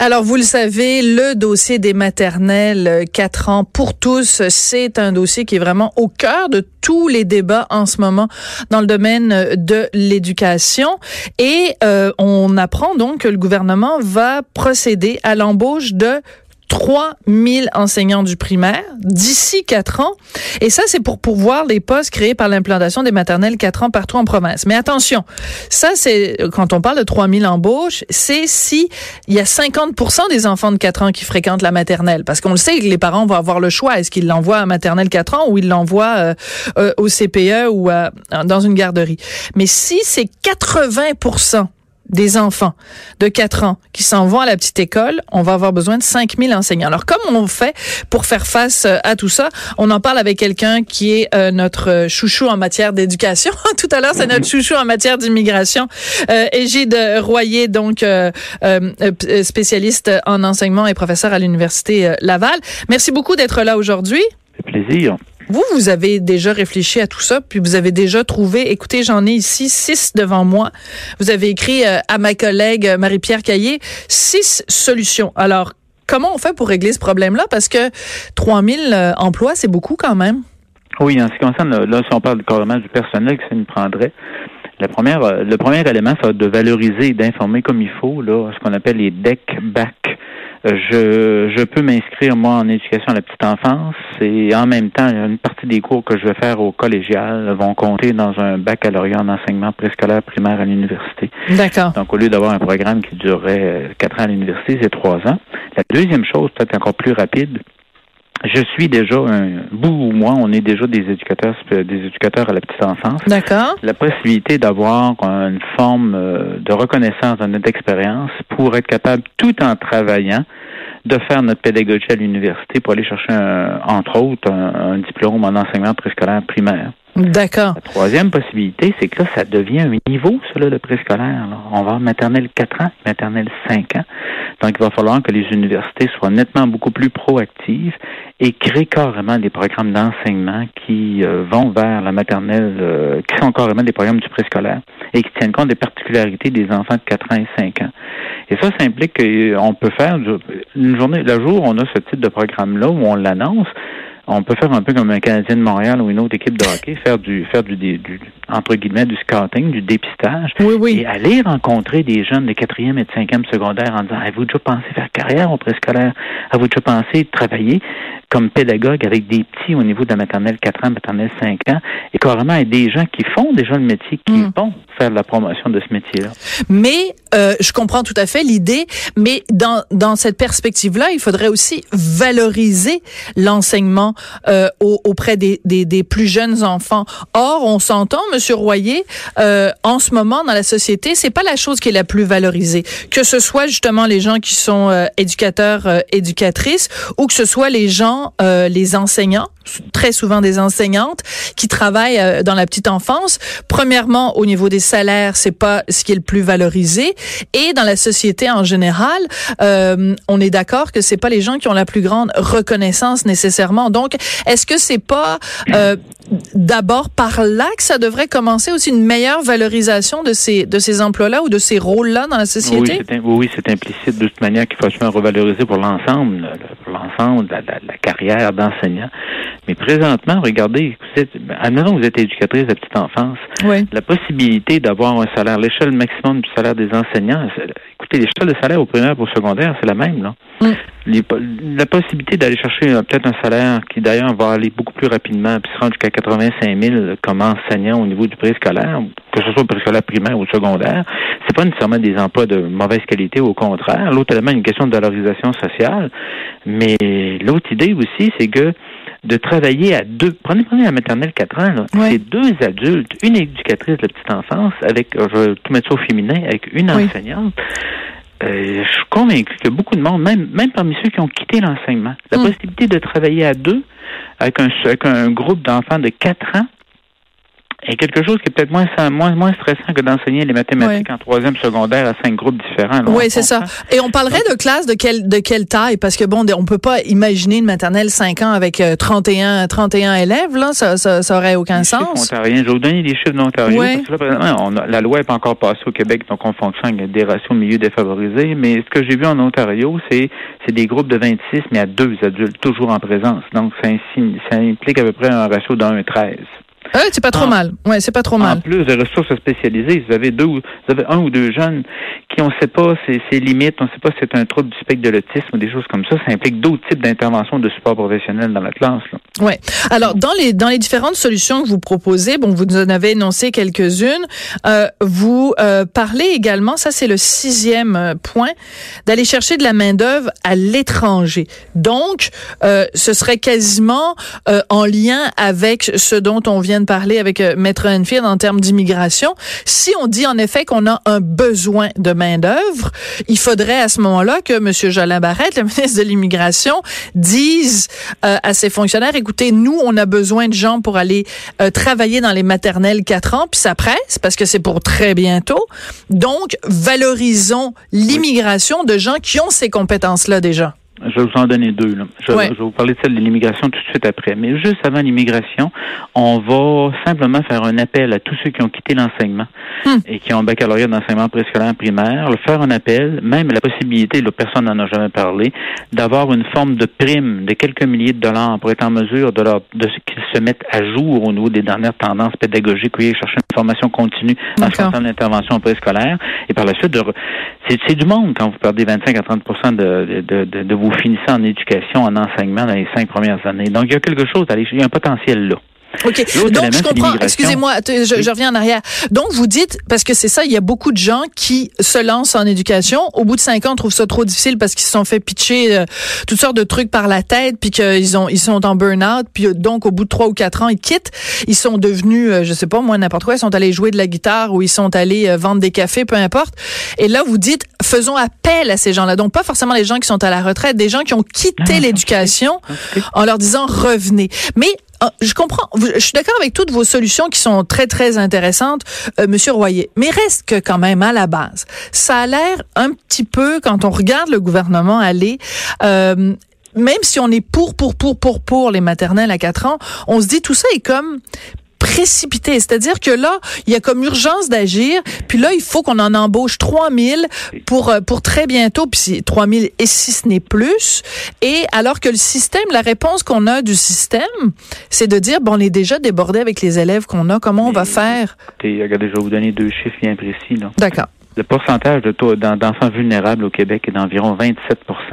Alors, vous le savez, le dossier des maternelles 4 ans pour tous, c'est un dossier qui est vraiment au cœur de tous les débats en ce moment dans le domaine de l'éducation. Et euh, on apprend donc que le gouvernement va procéder à l'embauche de 3000 enseignants du primaire d'ici quatre ans. Et ça, c'est pour pouvoir les postes créés par l'implantation des maternelles quatre ans partout en province. Mais attention, ça, c'est, quand on parle de 3000 embauches, c'est si il y a 50 des enfants de 4 ans qui fréquentent la maternelle. Parce qu'on le sait les parents vont avoir le choix. Est-ce qu'ils l'envoient à maternelle 4 ans ou ils l'envoient euh, euh, au CPE ou dans une garderie? Mais si c'est 80 des enfants de 4 ans qui s'en vont à la petite école, on va avoir besoin de 5000 enseignants. Alors, comment on fait pour faire face euh, à tout ça? On en parle avec quelqu'un qui est euh, notre chouchou en matière d'éducation. tout à l'heure, c'est notre chouchou en matière d'immigration. Euh, Égide Royer, donc euh, spécialiste en enseignement et professeur à l'Université Laval. Merci beaucoup d'être là aujourd'hui. C'est plaisir. Vous, vous avez déjà réfléchi à tout ça, puis vous avez déjà trouvé, écoutez, j'en ai ici six devant moi. Vous avez écrit euh, à ma collègue Marie-Pierre Caillé six solutions. Alors, comment on fait pour régler ce problème-là? Parce que 3000 euh, emplois, c'est beaucoup quand même. Oui, en ce qui concerne, là, si on parle carrément du personnel que ça nous prendrait, la première, euh, le premier élément, ça va être de valoriser et d'informer comme il faut, là, ce qu'on appelle les deck back je, je peux m'inscrire, moi, en éducation à la petite enfance et en même temps, une partie des cours que je vais faire au collégial vont compter dans un baccalauréat en enseignement préscolaire primaire à l'université. D'accord. Donc, au lieu d'avoir un programme qui durerait euh, quatre ans à l'université, c'est trois ans. La deuxième chose, peut-être encore plus rapide, je suis déjà un bout ou moi, on est déjà des éducateurs, des éducateurs à la petite enfance. D'accord. La possibilité d'avoir une forme euh, de reconnaissance de notre expérience pour être capable, tout en travaillant, de faire notre pédagogie à l'université pour aller chercher, entre autres, un, diplôme en enseignement préscolaire primaire. D'accord. La troisième possibilité, c'est que là, ça devient un niveau, ça, le préscolaire. On va maternelle 4 ans, maternelle 5 ans. Donc, il va falloir que les universités soient nettement beaucoup plus proactives et créent carrément des programmes d'enseignement qui euh, vont vers la maternelle, euh, qui sont carrément des programmes du préscolaire et qui tiennent compte des particularités des enfants de 4 ans et 5 ans. Et ça, ça implique qu'on peut faire une journée, le jour où on a ce type de programme-là, où on l'annonce, on peut faire un peu comme un Canadien de Montréal ou une autre équipe de hockey, faire du faire du, du, entre guillemets du scouting, du dépistage, oui, oui. et aller rencontrer des jeunes de quatrième et de cinquième secondaire en disant avez-vous déjà pensé faire carrière au préscolaire, avez-vous déjà pensé travailler comme pédagogue avec des petits au niveau de la maternelle 4 ans, maternelle 5 ans, et carrément avec des gens qui font déjà le métier, qui mm. vont faire la promotion de ce métier-là. Mais euh, je comprends tout à fait l'idée, mais dans, dans cette perspective-là, il faudrait aussi valoriser l'enseignement euh, auprès des, des, des, plus jeunes enfants. Or, on s'entend, Monsieur Royer, euh, en ce moment dans la société, c'est pas la chose qui est la plus valorisée. Que ce soit justement les gens qui sont euh, éducateurs, euh, éducatrices, ou que ce soit les gens, les enseignants très souvent des enseignantes qui travaillent dans la petite enfance. Premièrement, au niveau des salaires, c'est pas ce qui est le plus valorisé, et dans la société en général, on est d'accord que c'est pas les gens qui ont la plus grande reconnaissance nécessairement. Donc, est-ce que c'est pas d'abord par là que ça devrait commencer aussi une meilleure valorisation de ces de ces emplois-là ou de ces rôles-là dans la société? Oui, c'est implicite de toute manière qu'il faut se revaloriser pour l'ensemble, pour l'ensemble de la, la carrière d'enseignant. Mais présentement, regardez, admettons que vous êtes éducatrice de petite enfance, la possibilité d'avoir un salaire, l'échelle maximum du salaire des enseignants, écoutez, l'échelle de salaire au primaire pour au secondaire, c'est la même, là. Mm. la possibilité d'aller chercher euh, peut-être un salaire qui d'ailleurs va aller beaucoup plus rapidement, puis se rendre jusqu'à 85 000 comme enseignant au niveau du préscolaire, que ce soit préscolaire primaire ou secondaire, c'est pas nécessairement des emplois de mauvaise qualité, au contraire. L'autre élément, une question de valorisation sociale. Mais l'autre idée aussi, c'est que de travailler à deux. Prenez, prenez la maternelle 4 ans, C'est deux adultes, une éducatrice de petite enfance avec, euh, je vais tout mettre ça au féminin, avec une enseignante. Euh, je suis convaincu que beaucoup de monde, même, même parmi ceux qui ont quitté l'enseignement, la mm. possibilité de travailler à deux avec un, avec un groupe d'enfants de 4 ans et quelque chose qui est peut-être moins, moins, moins stressant que d'enseigner les mathématiques en troisième secondaire à cinq groupes différents. oui, c'est ça. Et on parlerait de classe de quelle de quelle taille? Parce que bon, on peut pas imaginer une maternelle 5 ans avec 31 euh, 31 élèves là, ça ça, ça aurait aucun les sens. Je vais vous donner des chiffres d'Ontario la loi est pas encore passée au Québec donc on fonctionne avec des ratios milieu défavorisés, mais ce que j'ai vu en Ontario, c'est c'est des groupes de 26 mais à deux adultes toujours en présence. Donc ça, ça implique à peu près un ratio d'un 13. Euh, c'est pas trop mal. Ouais, c'est pas trop mal. En plus de ressources spécialisées, vous avez deux, vous avez un ou deux jeunes qui on sait pas ses, limites, on sait pas si c'est un trouble du spectre de l'autisme ou des choses comme ça. Ça implique d'autres types d'interventions de support professionnel dans la classe. Là. Ouais. Alors dans les dans les différentes solutions que vous proposez, bon, vous en avez énoncé quelques-unes. Euh, vous euh, parlez également, ça c'est le sixième point, d'aller chercher de la main d'œuvre à l'étranger. Donc, euh, ce serait quasiment euh, en lien avec ce dont on vient de parler avec euh, Maître Enfield en termes d'immigration. Si on dit en effet qu'on a un besoin de main d'œuvre, il faudrait à ce moment-là que M. Jolin Barrette, le ministre de l'immigration, dise euh, à ses fonctionnaires écoutez, nous on a besoin de gens pour aller euh, travailler dans les maternelles 4 ans, puis ça presse parce que c'est pour très bientôt. Donc valorisons l'immigration de gens qui ont ces compétences-là déjà. Je vais vous en donner deux. Là. Je, vais vous parler de celle de l'immigration tout de suite après. Mais juste avant l'immigration, on va simplement faire un appel à tous ceux qui ont quitté l'enseignement hmm. et qui ont un baccalauréat d'enseignement préscolaire primaire, faire un appel, même la possibilité, là, personne n'en a jamais parlé, d'avoir une forme de prime de quelques milliers de dollars pour être en mesure de, leur, de se mettent à jour au niveau des dernières tendances pédagogiques, oui, chercher une formation continue en ce qui concerne l'intervention préscolaire. Et par la suite, c'est, du monde quand vous perdez 25 à 30 de, de, de, de vous finissez en éducation, en enseignement dans les cinq premières années. Donc, il y a quelque chose, il y a un potentiel là. OK. Donc, je comprends. Excusez-moi, je, reviens en arrière. Donc, vous dites, parce que c'est ça, il y a beaucoup de gens qui se lancent en éducation. Au bout de cinq ans, trouvent ça trop difficile parce qu'ils se sont fait pitcher euh, toutes sortes de trucs par la tête, puis qu'ils ont, ils sont en burn-out, puis euh, donc, au bout de trois ou quatre ans, ils quittent. Ils sont devenus, euh, je sais pas, moi, n'importe quoi, ils sont allés jouer de la guitare ou ils sont allés vendre des cafés, peu importe. Et là, vous dites, faisons appel à ces gens-là. Donc, pas forcément les gens qui sont à la retraite, des gens qui ont quitté l'éducation en leur disant revenez. Mais ah, je comprends. Je suis d'accord avec toutes vos solutions qui sont très, très intéressantes, euh, Monsieur Royer. Mais reste que quand même, à la base, ça a l'air un petit peu, quand on regarde le gouvernement aller, euh, même si on est pour, pour, pour, pour, pour les maternelles à 4 ans, on se dit tout ça est comme précipité. C'est-à-dire que là, il y a comme urgence d'agir. Puis là, il faut qu'on en embauche 3000 pour euh, pour très bientôt. Puis 3000 et si ce n'est plus. Et alors que le système, la réponse qu'on a du système, c'est de dire, bon, on est déjà débordé avec les élèves qu'on a. Comment on va faire? Regardez, je vais vous donner deux chiffres bien précis. D'accord. Le pourcentage de taux d'enfants vulnérables au Québec est d'environ 27%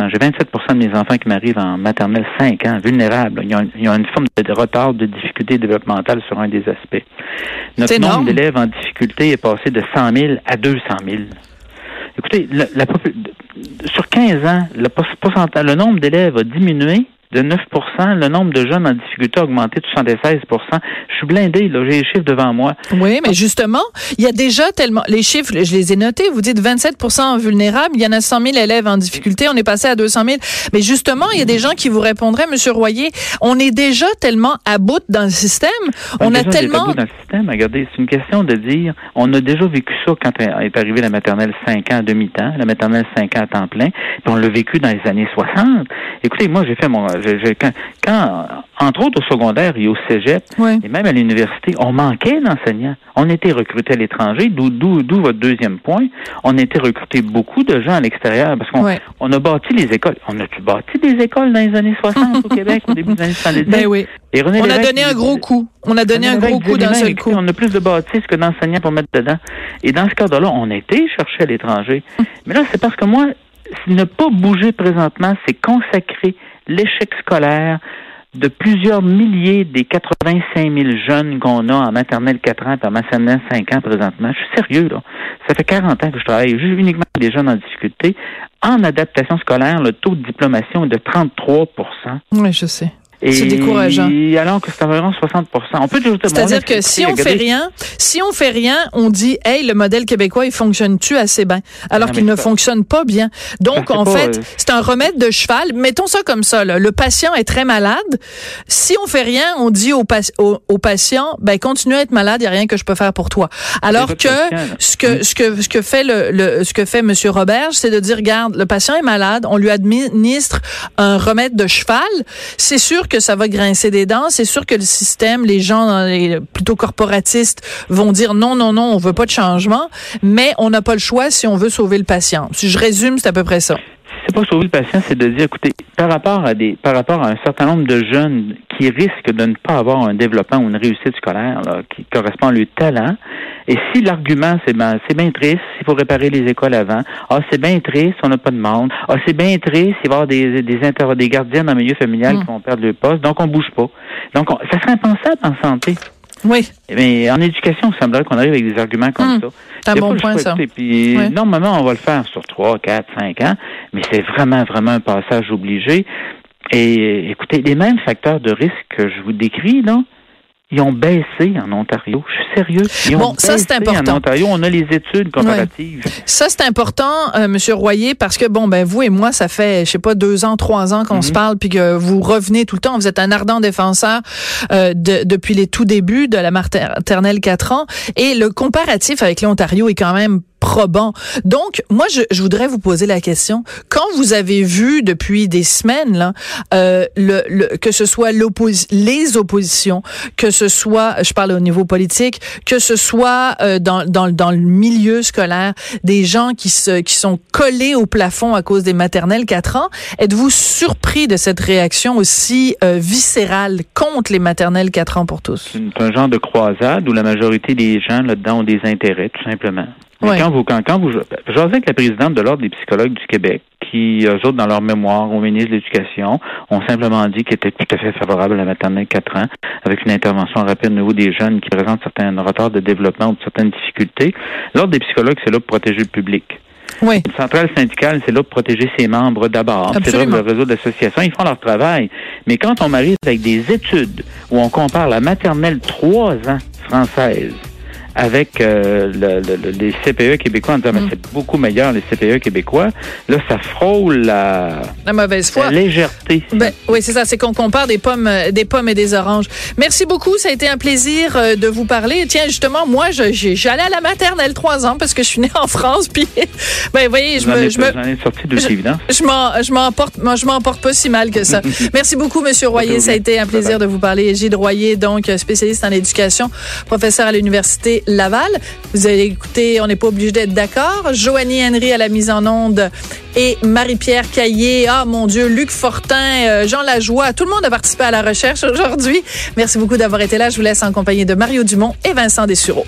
J'ai 27% de mes enfants qui m'arrivent en maternelle 5 ans, vulnérables. Ils ont, une forme de retard, de difficulté développementale sur un des aspects. Notre nombre d'élèves en difficulté est passé de 100 000 à 200 000. Écoutez, la, sur 15 ans, le, pourcentage, le nombre d'élèves a diminué de 9% le nombre de jeunes en difficulté a augmenté de 76% Je suis blindé, là, j'ai les chiffres devant moi. Oui, mais justement, il y a déjà tellement... Les chiffres, je les ai notés, vous dites 27% vulnérables, il y en a 100 000 élèves en difficulté, on est passé à 200 000. Mais justement, il y a des gens qui vous répondraient, Monsieur Royer, on est déjà tellement à bout dans le système, on, a tellement... À bout dans le système, regardez, c'est une question de dire, on a déjà vécu ça quand est arrivé la maternelle 5 ans à demi-temps, la maternelle 5 ans à temps plein, puis on l'a vécu dans les années 60. Écoutez, moi, j'ai fait mon quand, entre autres au secondaire et au cégep, et même à l'université, on manquait d'enseignants. On était recrutés à l'étranger, d'où votre deuxième point. On était recruté beaucoup de gens à l'extérieur parce qu'on on a bâti les écoles. On a-tu bâti des écoles dans les années 60 au Québec, au début des années 70? Ben oui. Et on a donné un gros coup. On a donné un gros coup d'un seul coup. On a plus de bâtisses que d'enseignants pour mettre dedans. Et dans ce cadre-là, on a été chercher à l'étranger. Mais là, c'est parce que moi, ne pas bouger présentement, c'est consacrer l'échec scolaire de plusieurs milliers des 85 000 jeunes qu'on a en maternelle 4 ans et en maternelle 5 ans présentement. Je suis sérieux, là. Ça fait 40 ans que je travaille juste uniquement avec des jeunes en difficulté. En adaptation scolaire, le taux de diplomation est de 33 Oui, je sais. C'est décourageant. Alors que c'est environ 60 On peut C'est-à-dire que si on fait rien, si on fait rien, on dit, hey, le modèle québécois, il fonctionne-tu assez bien? Alors qu'il ne fonctionne pas bien. Donc, en fait, euh, c'est un remède de cheval. Mettons ça comme ça, là. Le patient est très malade. Si on fait rien, on dit au, au, patient, ben, continue à être malade, il n'y a rien que je peux faire pour toi. Alors que, ce que, ce que, ce que fait le, le ce que fait Monsieur Robert, c'est de dire, regarde, le patient est malade, on lui administre un remède de cheval. C'est sûr que ça va grincer des dents. C'est sûr que le système, les gens les, plutôt corporatistes vont dire non, non, non, on veut pas de changement, mais on n'a pas le choix si on veut sauver le patient. Si je résume, c'est à peu près ça c'est pas sauver le patient, c'est de dire, écoutez, par rapport à des, par rapport à un certain nombre de jeunes qui risquent de ne pas avoir un développement ou une réussite scolaire qui correspond à leur talent, et si l'argument c'est ben, c'est bien triste, il faut réparer les écoles avant. Ah, c'est bien triste, on n'a pas de monde. Ah, c'est bien triste, il va y avoir des des, inter des gardiens dans le milieu familial qui vont perdre leur poste, donc on bouge pas. Donc, ça serait impensable en santé. Oui. Mais en éducation, il semblerait qu'on arrive avec des arguments comme hum. ça. C'est un bon point, ça. Puis, normalement, on va le faire sur 3, 4, 5 ans, mais c'est vraiment, vraiment un passage obligé. Et écoutez, les mêmes facteurs de risque que je vous décris, non? Ils ont baissé en Ontario. Je suis sérieux. Ils bon, ça c'est important. En Ontario, on a les études comparatives. Ça c'est important, euh, Monsieur Royer, parce que bon, ben vous et moi, ça fait, je sais pas, deux ans, trois ans qu'on se mhm. parle, puis que vous revenez tout le temps. Vous êtes un ardent défenseur euh, de, depuis les tout débuts de la maternelle 4 ans, et le comparatif avec l'Ontario est quand même probant. Donc, moi, je, je, voudrais vous poser la question. Quand vous avez vu depuis des semaines, là, euh, le, le, que ce soit les oppositions, que ce soit, je parle au niveau politique, que ce soit euh, dans, dans, dans le milieu scolaire, des gens qui, se, qui sont collés au plafond à cause des maternelles 4 ans, êtes-vous surpris de cette réaction aussi euh, viscérale contre les maternelles 4 ans pour tous? C'est un genre de croisade où la majorité des gens là-dedans ont des intérêts, tout simplement. Quand vous, quand, quand vous, j'osais avec la présidente de l'Ordre des psychologues du Québec, qui, eux autres, dans leur mémoire, au ministre de l'Éducation, ont simplement dit qu'ils étaient tout à fait favorables à la maternelle 4 ans, avec une intervention rapide au niveau des jeunes qui présentent certains retards de développement ou certaines difficultés. L'Ordre des psychologues, c'est là pour protéger le public. Oui. Une centrale syndicale, c'est là pour protéger ses membres d'abord. C'est là le réseau d'associations. Ils font leur travail. Mais quand on arrive avec des études où on compare la maternelle 3 ans française avec euh, le, les CPE québécois en disant mm. c'est beaucoup meilleur les CPE québécois. Là, ça frôle la, la mauvaise foi, la légèreté. Ben, oui, c'est ça. C'est qu'on compare des pommes, euh, des pommes et des oranges. Merci beaucoup. Ça a été un plaisir euh, de vous parler. Tiens, justement, moi, j'allais à la maternelle trois ans parce que je suis née en France. Puis, ben, voyez, je me, je me, sorti de je, je m'en, je m'en porte, je m'en porte pas si mal que ça. Merci beaucoup, Monsieur Royer. Ça a été un plaisir de vous parler. Gilles Royer, donc spécialiste en éducation, professeur à l'université Laval. Vous allez écouter, on n'est pas obligé d'être d'accord. Joanie Henry à la mise en onde et Marie-Pierre Caillé. Ah, mon Dieu, Luc Fortin, euh, Jean Lajoie. Tout le monde a participé à la recherche aujourd'hui. Merci beaucoup d'avoir été là. Je vous laisse en compagnie de Mario Dumont et Vincent Dessureau.